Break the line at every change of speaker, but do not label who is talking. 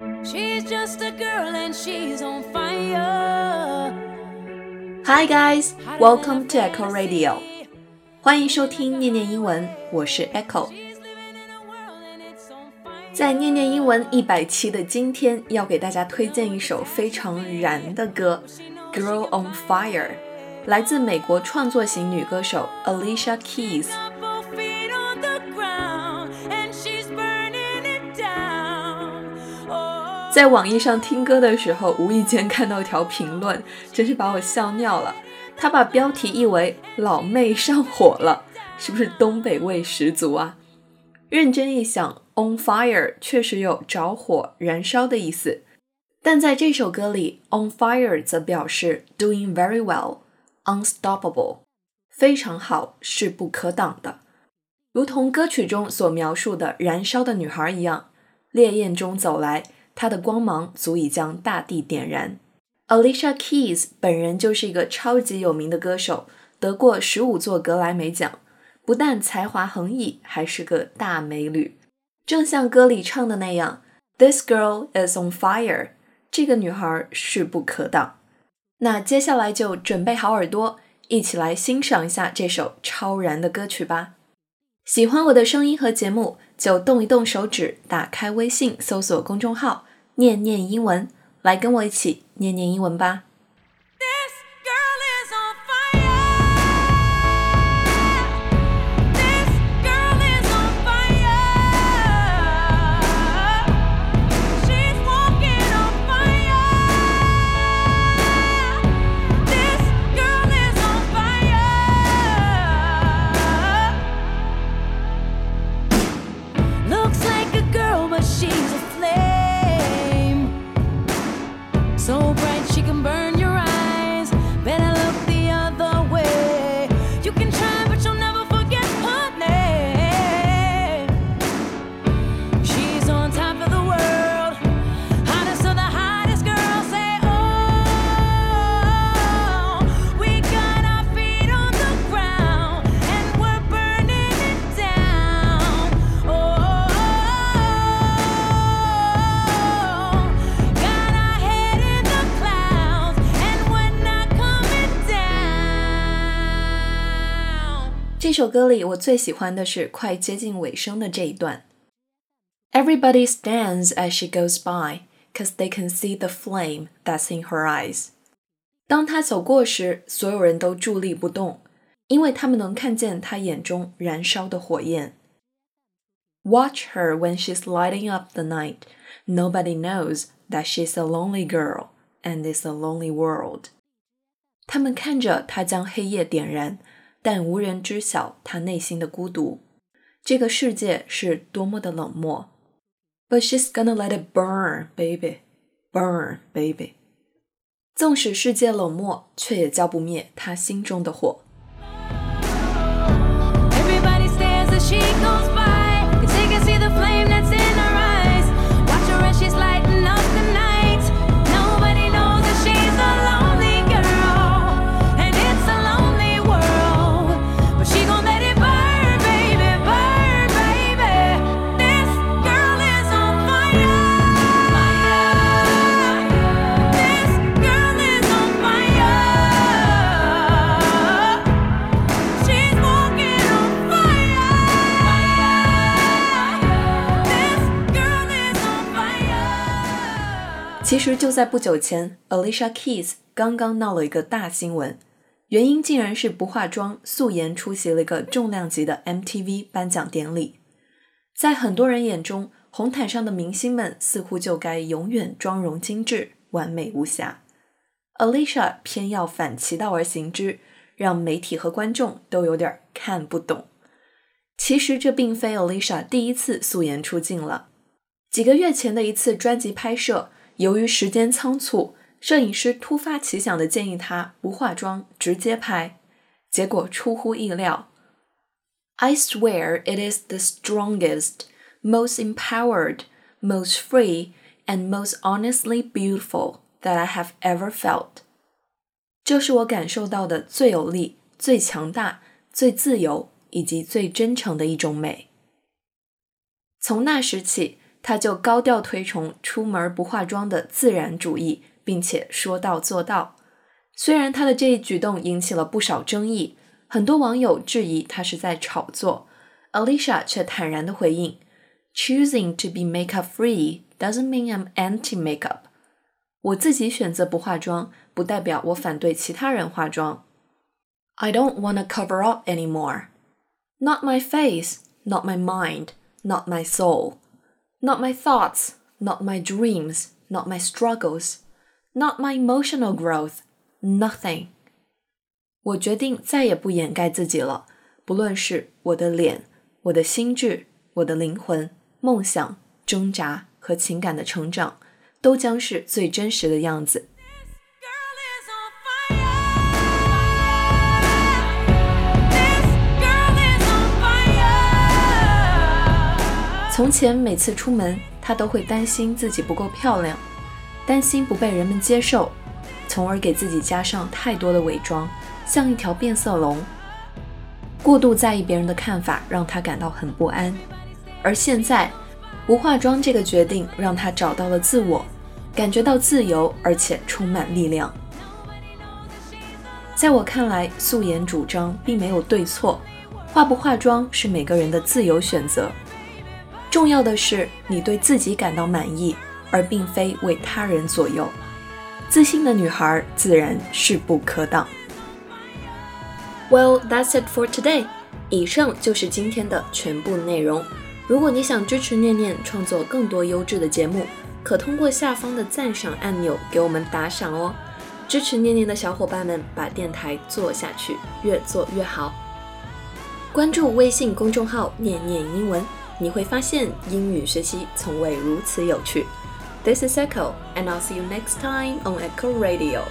She's just a girl and she's on fire.
Hi guys, welcome to Echo Radio. 欢迎收听念念英文，我是 Echo。在念念英文一百期的今天，要给大家推荐一首非常燃的歌，《Girl on Fire》，来自美国创作型女歌手 Alicia Keys。在网易上听歌的时候，无意间看到一条评论，真是把我笑尿了。他把标题译为“老妹上火了”，是不是东北味十足啊？认真一想，on fire 确实有着火、燃烧的意思，但在这首歌里，on fire 则表示 doing very well, unstoppable，非常好，势不可挡的，如同歌曲中所描述的燃烧的女孩一样，烈焰中走来。她的光芒足以将大地点燃。Alicia Keys 本人就是一个超级有名的歌手，得过十五座格莱美奖，不但才华横溢，还是个大美女。正像歌里唱的那样，This girl is on fire，这个女孩势不可挡。那接下来就准备好耳朵，一起来欣赏一下这首超燃的歌曲吧。喜欢我的声音和节目，就动一动手指，打开微信，搜索公众号“念念英文”，来跟我一起念念英文吧。首歌里，我最喜欢的是快接近尾声的这一段。Everybody stands as she goes by, cause they can see the flame that's in her eyes. 当她走过时，所有人都伫立不动，因为他们能看见她眼中燃烧的火焰。Watch her when she's lighting up the night. Nobody knows that she's a lonely girl and it's a lonely world. 他们看着她将黑夜点燃， 但无人知晓他内心的孤独。这个世界是多么的冷漠。But she's gonna let it burn, baby, burn, baby. 纵使世界冷漠，却也浇不灭他心中的火。其实就在不久前，Alicia Keys 刚刚闹了一个大新闻，原因竟然是不化妆、素颜出席了一个重量级的 MTV 颁奖典礼。在很多人眼中，红毯上的明星们似乎就该永远妆容精致、完美无瑕。Alicia 偏要反其道而行之，让媒体和观众都有点看不懂。其实这并非 Alicia 第一次素颜出镜了。几个月前的一次专辑拍摄，由于时间仓促，摄影师突发奇想的建议她不化妆直接拍，结果出乎意料。I swear it is the strongest, most empowered, most free, and most honestly beautiful that I have ever felt. 这是我感受到的最有力、最强大、最自由以及最真诚的一种美。从那时起，他就高调推崇出门不化妆的自然主义，并且说到做到。虽然他的这一举动引起了不少争议，很多网友质疑他是在炒作，Alicia 却坦然的回应：“Choosing to be makeup free doesn't mean I'm anti makeup。我自己选择不化妆，不代表我反对其他人化妆。I don't wanna cover up anymore. Not my face, not my mind, not my soul.” Not my thoughts, not my dreams, not my struggles, not my emotional growth, nothing. 我决定再也不掩盖自己了，不论是我的脸、我的心智、我的灵魂、梦想、挣扎和情感的成长，都将是最真实的样子。从前每次出门，她都会担心自己不够漂亮，担心不被人们接受，从而给自己加上太多的伪装，像一条变色龙。过度在意别人的看法，让她感到很不安。而现在，不化妆这个决定让她找到了自我，感觉到自由，而且充满力量。在我看来，素颜主张并没有对错，化不化妆是每个人的自由选择。重要的是你对自己感到满意，而并非为他人左右。自信的女孩自然势不可挡。Well, that's it for today. 以上就是今天的全部内容。如果你想支持念念创作更多优质的节目，可通过下方的赞赏按钮给我们打赏哦。支持念念的小伙伴们，把电台做下去，越做越好。关注微信公众号“念念英文”。你会发现英语学习从未如此有趣。This is Echo, and I'll see you next time on Echo Radio.